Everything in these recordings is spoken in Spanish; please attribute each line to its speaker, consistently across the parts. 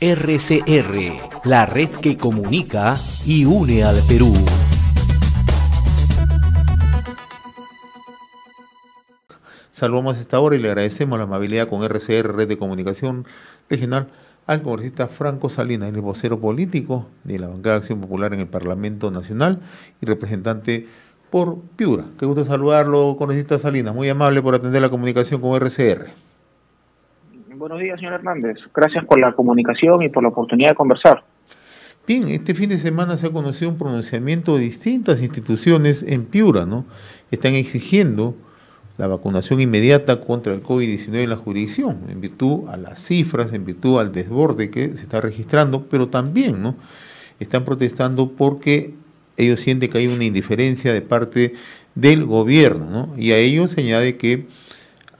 Speaker 1: RCR, la red que comunica y une al Perú.
Speaker 2: Saludamos a esta hora y le agradecemos la amabilidad con RCR, Red de Comunicación Regional, al congresista Franco Salinas, el vocero político de la Bancada de Acción Popular en el Parlamento Nacional y representante por Piura. Qué gusto saludarlo, congresista Salinas. Muy amable por atender la comunicación con RCR.
Speaker 3: Buenos días, señor Hernández. Gracias por la comunicación y por la oportunidad de conversar.
Speaker 2: Bien, este fin de semana se ha conocido un pronunciamiento de distintas instituciones en Piura, ¿no? Están exigiendo la vacunación inmediata contra el COVID-19 en la jurisdicción, en virtud a las cifras, en virtud al desborde que se está registrando, pero también, ¿no? Están protestando porque ellos sienten que hay una indiferencia de parte del gobierno, ¿no? Y a ellos se añade que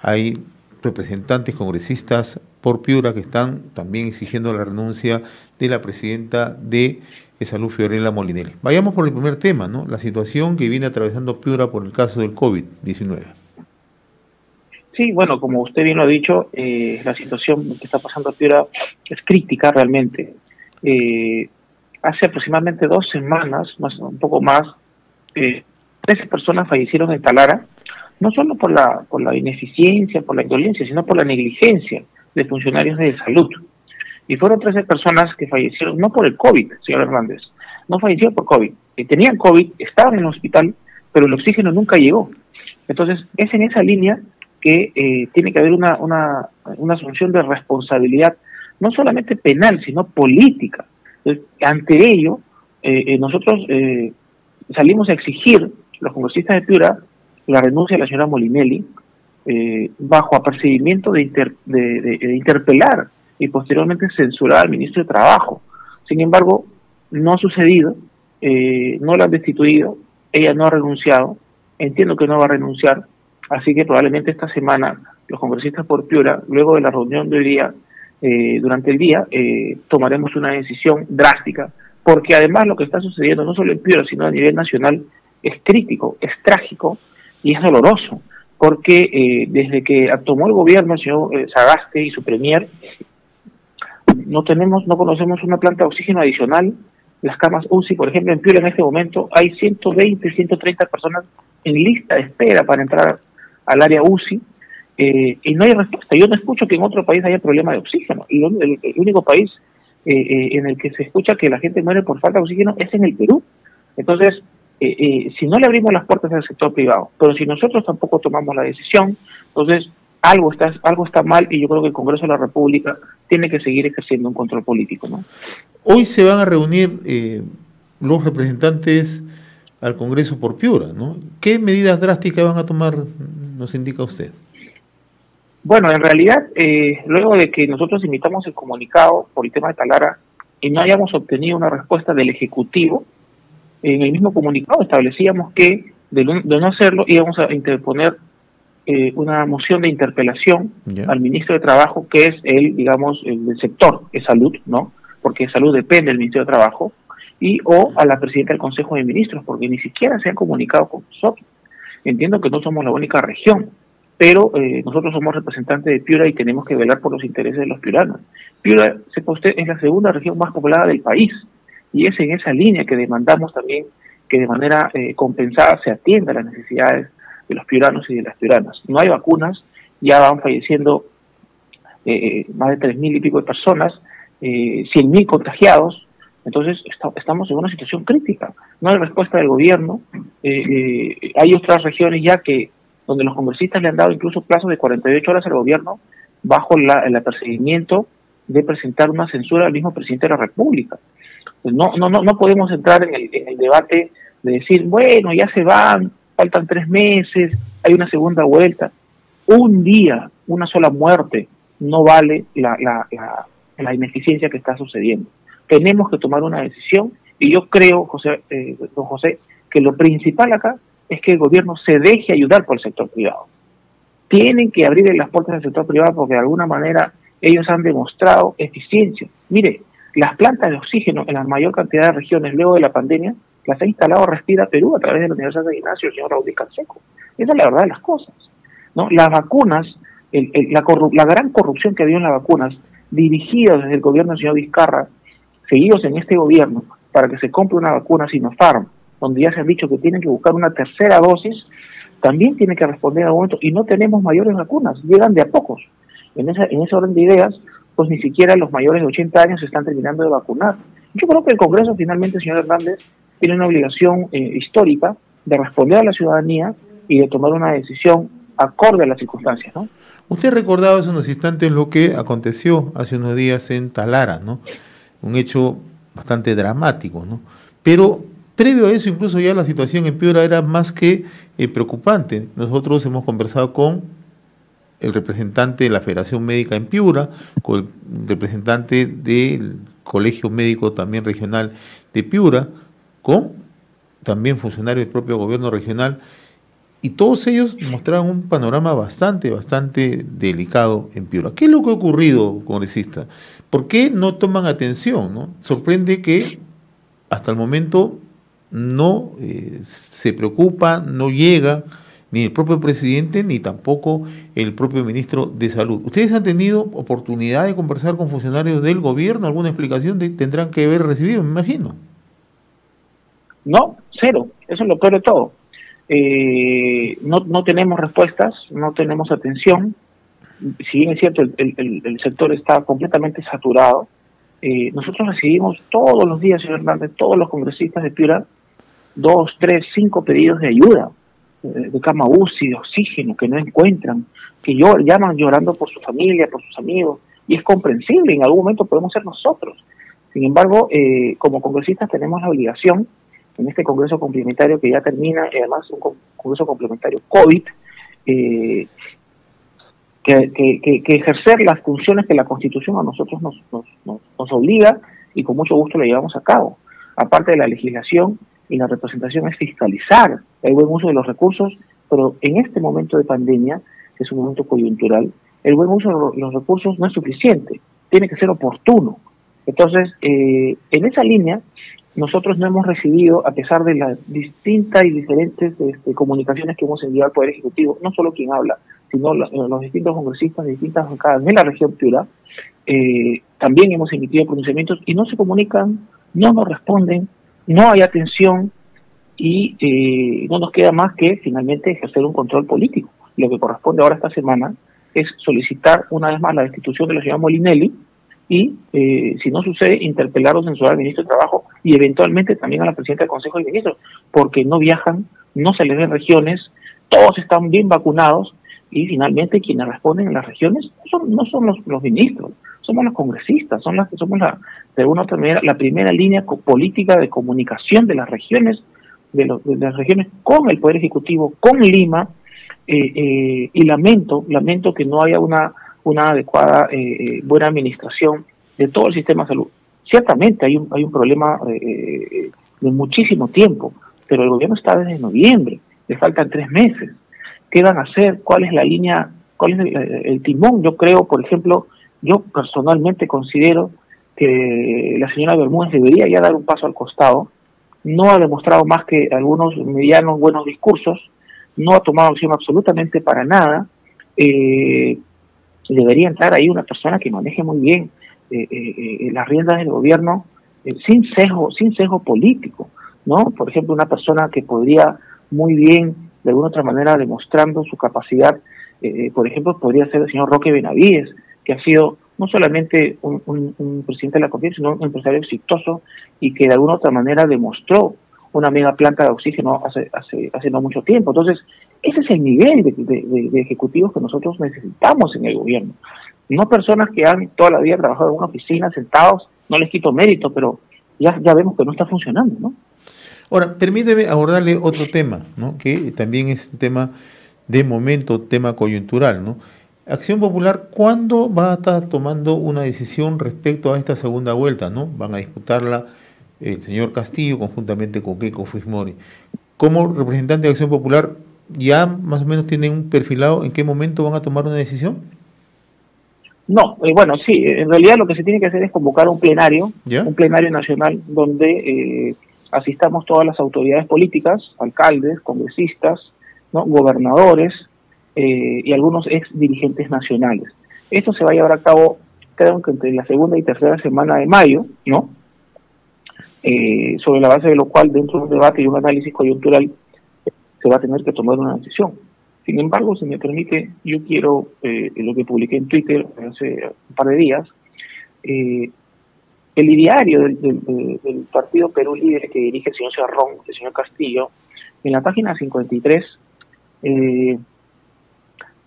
Speaker 2: hay representantes congresistas por Piura que están también exigiendo la renuncia de la presidenta de Salud Fiorella Molinelli. Vayamos por el primer tema, ¿no? La situación que viene atravesando Piura por el caso del COVID-19.
Speaker 3: Sí, bueno, como usted bien lo ha dicho, eh, la situación que está pasando Piura es crítica realmente. Eh, hace aproximadamente dos semanas, más un poco más, eh, 13 personas fallecieron en Talara no solo por la, por la ineficiencia, por la indolencia, sino por la negligencia de funcionarios de salud. Y fueron 13 personas que fallecieron, no por el COVID, señor Hernández, no fallecieron por COVID, que tenían COVID, estaban en el hospital, pero el oxígeno nunca llegó. Entonces, es en esa línea que eh, tiene que haber una, una, una asunción de responsabilidad, no solamente penal, sino política. Ante ello, eh, eh, nosotros salimos a exigir, los congresistas de Piura, la renuncia de la señora Molinelli eh, bajo apercibimiento de, de, interpelar y posteriormente censurar al ministro de Trabajo. Sin embargo, no ha sucedido, eh, no la han destituido, ella no ha renunciado, entiendo que no va a renunciar, así que probablemente esta semana los congresistas por Piura, luego de la reunión de hoy día, eh, durante el día, tomaremos una decisión drástica, porque además lo que está sucediendo no solo en Piura, sino a nivel nacional, es crítico, es trágico, y es doloroso, porque eh, desde que tomó el gobierno el señor eh, Sagaste y su premier, no tenemos, no conocemos una planta de oxígeno adicional. Las camas UCI, por ejemplo, en Piura en este momento hay 120, 130 personas en lista de espera para entrar al área UCI eh, y no hay respuesta. Yo no escucho que en otro país haya problema de oxígeno. Y el, único país en el que se escucha que la gente muere por falta de oxígeno es en el Perú. Entonces, eh, eh, si no le abrimos las puertas al sector privado, pero si nosotros tampoco tomamos la decisión, entonces algo está, algo está mal y yo creo que el Congreso de la República tiene que seguir ejerciendo un control político. ¿no?
Speaker 2: Hoy se van a reunir eh, los representantes al Congreso por Piura, ¿no? ¿Qué medidas drásticas van a tomar, nos indica usted?
Speaker 3: Bueno, en realidad, luego de que nosotros invitamos el comunicado por el tema de Talara y no hayamos obtenido una respuesta del Ejecutivo, en el mismo comunicado establecíamos que de, no hacerlo íbamos a interponer eh, una moción de interpelación al ministro de Trabajo, que es el, digamos, el del sector de salud, ¿no? Porque salud depende del Ministerio de Trabajo, y o a la presidenta del Consejo de Ministros, porque ni siquiera se han comunicado con nosotros. Entiendo que no somos la única región, pero eh, nosotros somos representantes de Piura y tenemos que velar por los intereses de los piuranos. Piura, sepa usted, es la segunda región más poblada del país y es en esa línea que demandamos también que de manera eh, compensada se atienda a las necesidades de los piuranos y de las piuranas. No hay vacunas, ya van falleciendo eh, eh, más de tres mil y pico de personas, cien mil contagiados, entonces estamos en una situación crítica. No hay respuesta del gobierno. hay otras regiones ya que donde los congresistas le han dado incluso plazos de 48 horas al gobierno bajo el apercibimiento de presentar una censura al mismo presidente de la República. No, no, no, no podemos entrar en el, en el debate de decir, bueno, ya se van, faltan tres meses, hay una segunda vuelta. Un día, una sola muerte, no vale la, la, la, ineficiencia que está sucediendo. Tenemos que tomar una decisión y yo creo, José, eh, don José, que lo principal acá es que el gobierno se deje ayudar por el sector privado. Tienen que abrir las puertas del sector privado porque de alguna manera ellos han demostrado eficiencia. Mire, las plantas de oxígeno en la mayor cantidad de regiones luego de la pandemia las ha instalado Respira Perú a través de la Universidad de Ignacio, el señor Raúl Canseco. Esa es la verdad de las cosas. ¿no? Las vacunas, el, la, la gran corrupción que había en las vacunas dirigidas desde el gobierno del señor Vizcarra, seguidos en este gobierno, para que se compre una vacuna Sinopharm, donde ya se han dicho que tienen que buscar una tercera dosis, también tiene que responder a momento y no tenemos mayores vacunas, llegan de a pocos. En, esa, en ese orden de ideas, pues ni siquiera los mayores de 80 años se están terminando de vacunar. Yo creo que el Congreso finalmente, señor Hernández, tiene una obligación eh, histórica de responder a la ciudadanía y de tomar una decisión acorde a las circunstancias, ¿no?
Speaker 2: Usted recordaba hace unos instantes lo que aconteció hace unos días en Talara, ¿no? Un hecho bastante dramático, ¿no? Pero previo a eso, incluso ya la situación en Piura era más que eh, preocupante. Nosotros hemos conversado con el representante de la Federación Médica en Piura, con el representante del Colegio Médico también regional de Piura, con también funcionarios del propio gobierno regional, y todos ellos mostraban un panorama bastante, bastante delicado en Piura. ¿Qué es lo que ha ocurrido, congresista? ¿Por qué no toman atención? Sorprende que hasta el momento no eh, se preocupa, no llega ni el propio presidente ni tampoco el propio ministro de Salud. ¿Ustedes han tenido oportunidad de conversar con funcionarios del gobierno? ¿Alguna explicación tendrán que haber recibido, me imagino?
Speaker 3: No, cero. Eso es lo peor de todo. Eh, no, no tenemos respuestas, no tenemos atención. Si bien es cierto, el, sector está completamente saturado, eh, nosotros recibimos todos los días, señor Hernández, todos los congresistas de Piura, dos, tres, cinco pedidos de ayuda, de cama UCI, de oxígeno, que no encuentran, que llaman llorando por su familia, por sus amigos, y es comprensible, en algún momento podemos ser nosotros. Sin embargo, eh, como congresistas tenemos la obligación en este Congreso complementario que ya termina, y además un Congreso complementario COVID, eh, que, ejercer las funciones que la Constitución a nosotros nos, nos, nos, obliga y con mucho gusto lo llevamos a cabo. Aparte de la legislación y la representación es fiscalizar el buen uso de los recursos, pero en este momento de pandemia, que es un momento coyuntural, el buen uso de los recursos no es suficiente, tiene que ser oportuno. Entonces, eh, en esa línea, nosotros no hemos recibido, a pesar de las distintas y diferentes este, comunicaciones que hemos enviado al Poder Ejecutivo, no solo quien habla, sino los, distintos congresistas de distintas bancadas de la región Piura, eh, también hemos emitido pronunciamientos y no se comunican, no nos responden, no hay atención y eh, no nos queda más que finalmente ejercer un control político. Lo que corresponde ahora esta semana es solicitar una vez más la destitución de la señora Molinelli, y, eh, si no sucede, interpelar o censurar al ministro de Trabajo y eventualmente también a la presidenta del Consejo de Ministros, porque no viajan, no se les ven regiones, todos están bien vacunados y finalmente quienes responden en las regiones no son, no son los, ministros, somos los congresistas, son las que somos la, de una otra manera la primera línea política de comunicación de las regiones, de, las regiones con el Poder Ejecutivo, con Lima, eh, eh, y lamento, lamento que no haya una una adecuada, eh, eh, buena administración de todo el sistema de salud. Ciertamente hay un, hay un problema de muchísimo tiempo, pero el gobierno está desde noviembre, le faltan tres meses. ¿Qué van a hacer? ¿Cuál es la línea? ¿Cuál es el, timón? Yo creo, por ejemplo, yo personalmente considero que la señora Bermúdez debería ya dar un paso al costado. No ha demostrado más que algunos medianos buenos discursos, no ha tomado acción absolutamente para nada. Eh, debería entrar ahí una persona que maneje muy bien eh, eh, eh, las riendas del gobierno sin sesgo, sin sesgo político, ¿no? Por ejemplo, una persona que podría muy bien, de alguna otra manera, demostrando su capacidad, por ejemplo, podría ser el señor Roque Benavides, que ha sido no solamente un, presidente de la CONFIEP, sino un empresario exitoso y que de alguna otra manera demostró una mega planta de oxígeno hace, hace, hace no mucho tiempo. Entonces, ese es el nivel de, ejecutivos que nosotros necesitamos en el gobierno. No personas que han toda la vida trabajado en una oficina sentados, no les quito mérito, pero ya, ya vemos que no está funcionando, ¿no?
Speaker 2: Ahora, permíteme abordarle otro tema, ¿no? que también es un tema de momento, tema coyuntural. ¿no? Acción Popular, ¿cuándo va a estar tomando una decisión respecto a esta segunda vuelta? ¿no? Van a disputarla el señor Castillo conjuntamente con Keiko Fujimori. Como representante de Acción Popular, ¿ya más o menos tienen un perfilado en qué momento van a tomar una decisión?
Speaker 3: No, eh, bueno, sí, en realidad lo que se tiene que hacer es convocar un plenario, un plenario nacional donde eh, asistamos todas las autoridades políticas, alcaldes, congresistas, ¿no? gobernadores eh, y algunos ex dirigentes nacionales. Esto se va a llevar a cabo creo que entre la segunda y tercera semana de mayo, ¿no? Eh, sobre la base de lo cual dentro de un debate y un análisis coyuntural se va a tener que tomar una decisión. Sin embargo, si me permite, yo quiero, eh, lo que publiqué en Twitter hace un par de días, eh, el ideario del, partido Perú Libre que dirige el señor Cerrón, el señor Castillo, en la página 53, eh,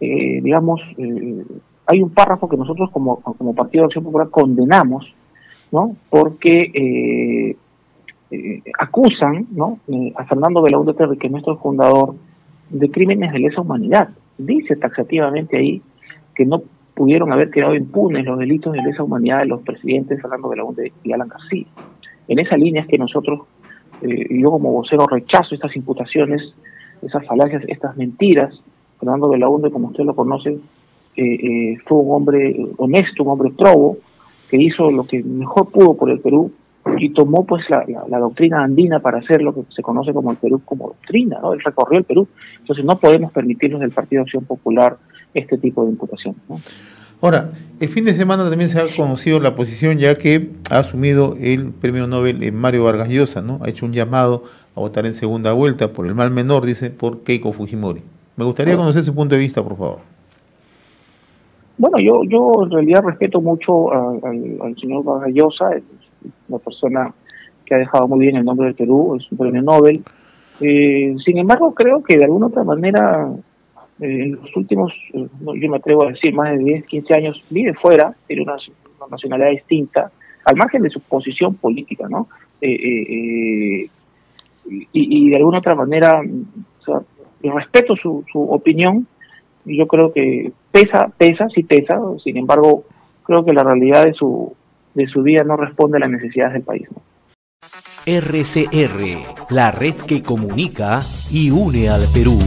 Speaker 3: eh, digamos, eh, hay un párrafo que nosotros como, como Partido de Acción Popular condenamos, ¿no? Porque acusan, ¿no? a Fernando Belaúnde que es nuestro fundador, de crímenes de lesa humanidad. Dice taxativamente ahí que no pudieron haber quedado impunes los delitos de lesa humanidad de los presidentes Fernando Belaúnde y Alan García. En esa línea es que nosotros, eh, yo como vocero rechazo estas imputaciones, esas falacias, estas mentiras. Fernando Belaúnde, como usted lo conoce, eh, eh, fue un hombre honesto, un hombre probo, que hizo lo que mejor pudo por el Perú y tomó pues la, doctrina andina para hacer lo que se conoce como el Perú como doctrina, ¿no? Él recorrió el Perú. Entonces no podemos permitirnos del Partido Acción Popular este tipo de imputación.
Speaker 2: Ahora, el fin de semana también se ha conocido la posición ya que ha asumido el premio Nobel eh, Mario Vargas Llosa, ¿no? Ha hecho un llamado a votar en segunda vuelta por el mal menor, dice, por Keiko Fujimori. Me gustaría conocer su punto de vista, por favor.
Speaker 3: Bueno, yo, yo en realidad respeto mucho al, señor Vargas Llosa, es una persona que ha dejado muy bien el nombre del Perú, es un premio Nobel. Eh, sin embargo, creo que de alguna otra manera eh, en los últimos, eh, yo me atrevo a decir, más de 10, 15 años, vive fuera, tiene una, nacionalidad distinta, al margen de su posición política, ¿no? Eh, y, de alguna otra manera, sea, respeto su, su opinión, y yo creo que pesa, pesa, sí pesa, sin embargo, creo que la realidad de su, de su vida no responde a las necesidades del país.
Speaker 1: RCR, la red que comunica y une al Perú.